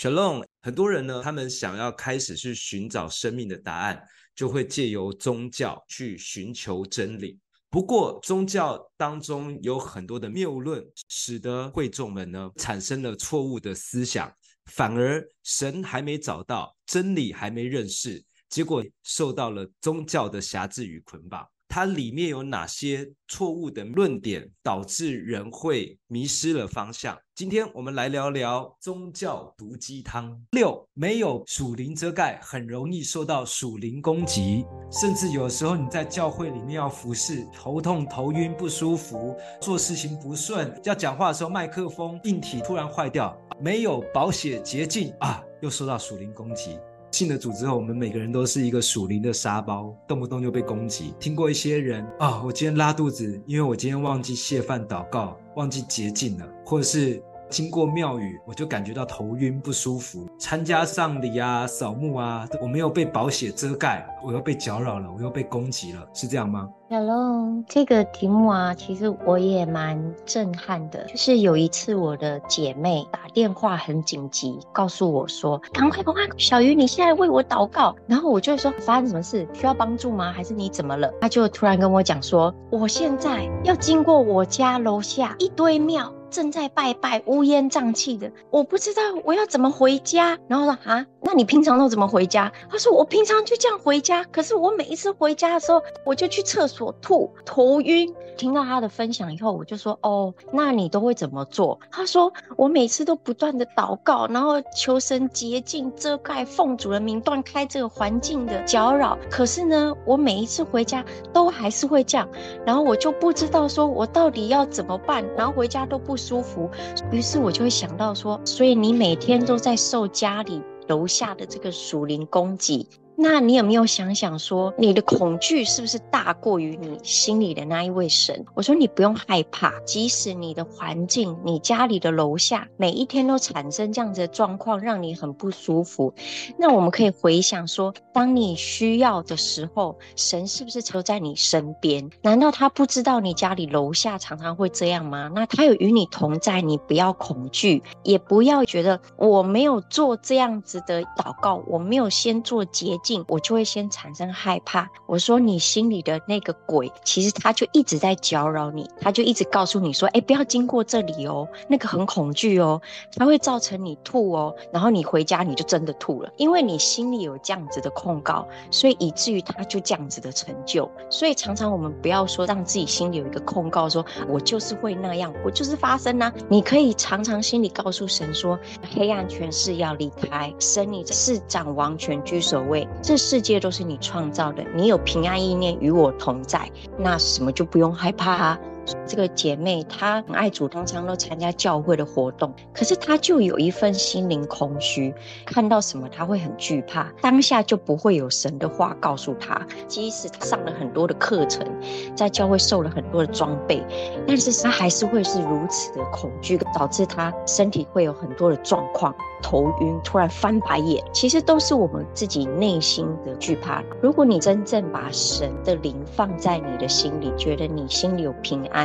Shalom，很多人呢，他们想要开始去寻找生命的答案，就会借由宗教去寻求真理。不过，宗教当中有很多的谬论，使得会众们呢产生了错误的思想，反而神还没找到，真理还没认识，结果受到了宗教的辖制与捆绑。它里面有哪些错误的论点，导致人会迷失了方向？今天我们来聊聊宗教毒鸡汤。六，没有属灵遮盖，很容易受到属灵攻击，甚至有时候你在教会里面要服侍，头痛、头晕、不舒服，做事情不顺，要讲话的时候麦克风硬体突然坏掉，没有保险捷径啊，又受到属灵攻击。信了主之后，我们每个人都是一个属灵的沙包，动不动就被攻击。听过一些人啊，我今天拉肚子，因为我今天忘记泄饭祷告，忘记洁净了，或者是。经过庙宇，我就感觉到头晕不舒服。参加丧礼啊、扫墓啊，我没有被宝血遮盖，我又被搅扰了，我又被攻击了，是这样吗？Hello，这个题目啊，其实我也蛮震撼的。就是有一次，我的姐妹打电话很紧急，告诉我说：“赶快赶快，小鱼，你现在为我祷告。”然后我就说：“发生什么事？需要帮助吗？还是你怎么了？”她就突然跟我讲说：“我现在要经过我家楼下一堆庙。”正在拜拜，乌烟瘴气的，我不知道我要怎么回家。然后说啊，那你平常都怎么回家？他说我平常就这样回家，可是我每一次回家的时候，我就去厕所吐，头晕。听到他的分享以后，我就说哦，那你都会怎么做？他说我每次都不断的祷告，然后求神洁净、遮盖、奉主的名断开这个环境的搅扰。可是呢，我每一次回家都还是会这样，然后我就不知道说我到底要怎么办，然后回家都不舒服。于是我就会想到说，所以你每天都在受家里楼下的这个属灵攻击。那你有没有想想说，你的恐惧是不是大过于你心里的那一位神？我说你不用害怕，即使你的环境、你家里的楼下每一天都产生这样子的状况，让你很不舒服。那我们可以回想说，当你需要的时候，神是不是就在你身边？难道他不知道你家里楼下常常会这样吗？那他有与你同在，你不要恐惧，也不要觉得我没有做这样子的祷告，我没有先做结我就会先产生害怕。我说你心里的那个鬼，其实他就一直在搅扰你，他就一直告诉你说：“哎，不要经过这里哦，那个很恐惧哦，它会造成你吐哦。”然后你回家你就真的吐了，因为你心里有这样子的控告，所以以至于他就这样子的成就。所以常常我们不要说让自己心里有一个控告，说我就是会那样，我就是发生啊。你可以常常心里告诉神说：“黑暗权势要离开，神你是掌王权居首位。”这世界都是你创造的，你有平安意念与我同在，那什么就不用害怕啊。这个姐妹她很爱主，常常都参加教会的活动，可是她就有一份心灵空虚，看到什么她会很惧怕，当下就不会有神的话告诉她。即使她上了很多的课程，在教会受了很多的装备，但是她还是会是如此的恐惧，导致她身体会有很多的状况，头晕，突然翻白眼，其实都是我们自己内心的惧怕。如果你真正把神的灵放在你的心里，觉得你心里有平安。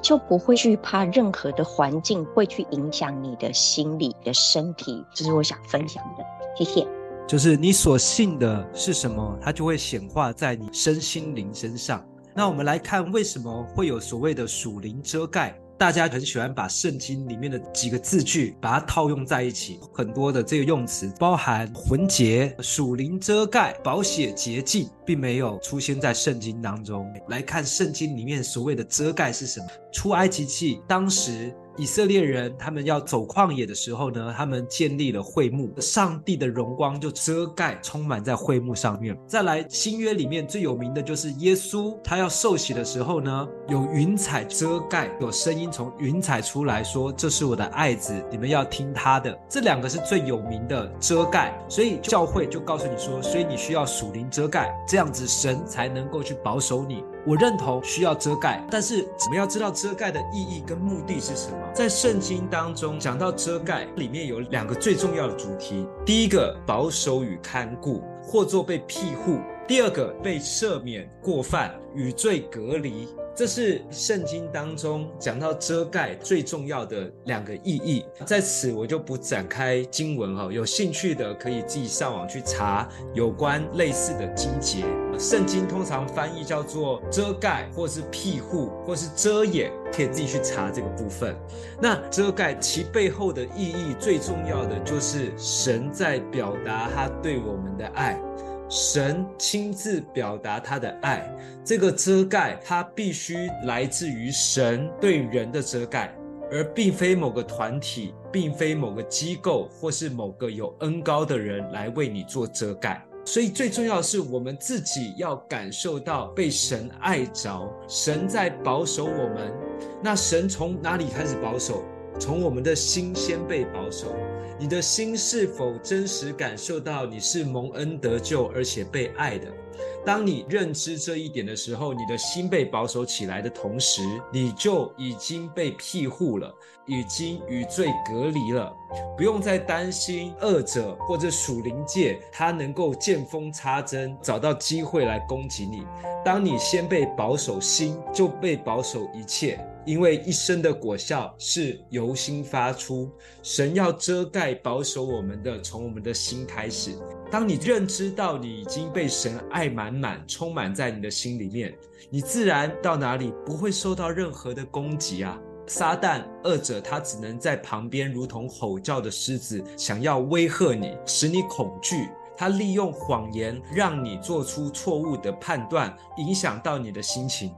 就不会惧怕任何的环境会去影响你的心理的身体，这是我想分享的。谢谢。就是你所信的是什么，它就会显化在你身心灵身上。那我们来看，为什么会有所谓的属灵遮盖？大家很喜欢把圣经里面的几个字句把它套用在一起，很多的这个用词包含魂结、属灵遮盖、保险洁净，并没有出现在圣经当中。来看圣经里面所谓的遮盖是什么？出埃及记当时。以色列人他们要走旷野的时候呢，他们建立了会幕，上帝的荣光就遮盖充满在会幕上面。再来新约里面最有名的就是耶稣，他要受洗的时候呢，有云彩遮盖，有声音从云彩出来说：“这是我的爱子，你们要听他的。”这两个是最有名的遮盖，所以教会就告诉你说，所以你需要属灵遮盖，这样子神才能够去保守你。我认同需要遮盖，但是我们要知道遮盖的意义跟目的是什么？在圣经当中讲到遮盖，里面有两个最重要的主题：第一个保守与看顾，或作被庇护；第二个被赦免过犯与罪隔离。这是圣经当中讲到遮盖最重要的两个意义，在此我就不展开经文哈，有兴趣的可以自己上网去查有关类似的经节。圣经通常翻译叫做遮盖，或是庇护，或是遮掩，可以自己去查这个部分。那遮盖其背后的意义最重要的就是神在表达他对我们的爱。神亲自表达他的爱，这个遮盖，它必须来自于神对人的遮盖，而并非某个团体，并非某个机构，或是某个有恩高的人来为你做遮盖。所以最重要的是，我们自己要感受到被神爱着，神在保守我们。那神从哪里开始保守？从我们的心先被保守。你的心是否真实感受到你是蒙恩得救，而且被爱的？当你认知这一点的时候，你的心被保守起来的同时，你就已经被庇护了，已经与罪隔离了，不用再担心恶者或者属灵界他能够见缝插针，找到机会来攻击你。当你先被保守心，就被保守一切。因为一生的果效是由心发出，神要遮盖保守我们的，从我们的心开始。当你认知到你已经被神爱满满，充满在你的心里面，你自然到哪里不会受到任何的攻击啊！撒旦恶者他只能在旁边，如同吼叫的狮子，想要威吓你，使你恐惧。他利用谎言让你做出错误的判断，影响到你的心情。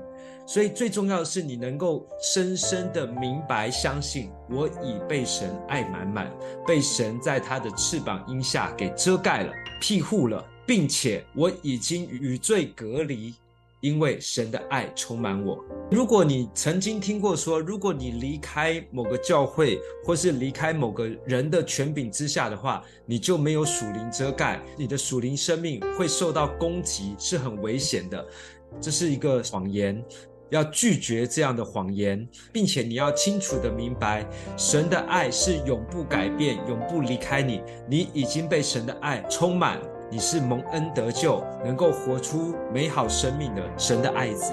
所以最重要的是，你能够深深的明白、相信，我已被神爱满满，被神在他的翅膀荫下给遮盖了、庇护了，并且我已经与罪隔离，因为神的爱充满我。如果你曾经听过说，如果你离开某个教会，或是离开某个人的权柄之下的话，你就没有属灵遮盖，你的属灵生命会受到攻击，是很危险的。这是一个谎言。要拒绝这样的谎言，并且你要清楚的明白，神的爱是永不改变、永不离开你。你已经被神的爱充满，你是蒙恩得救，能够活出美好生命的神的爱子。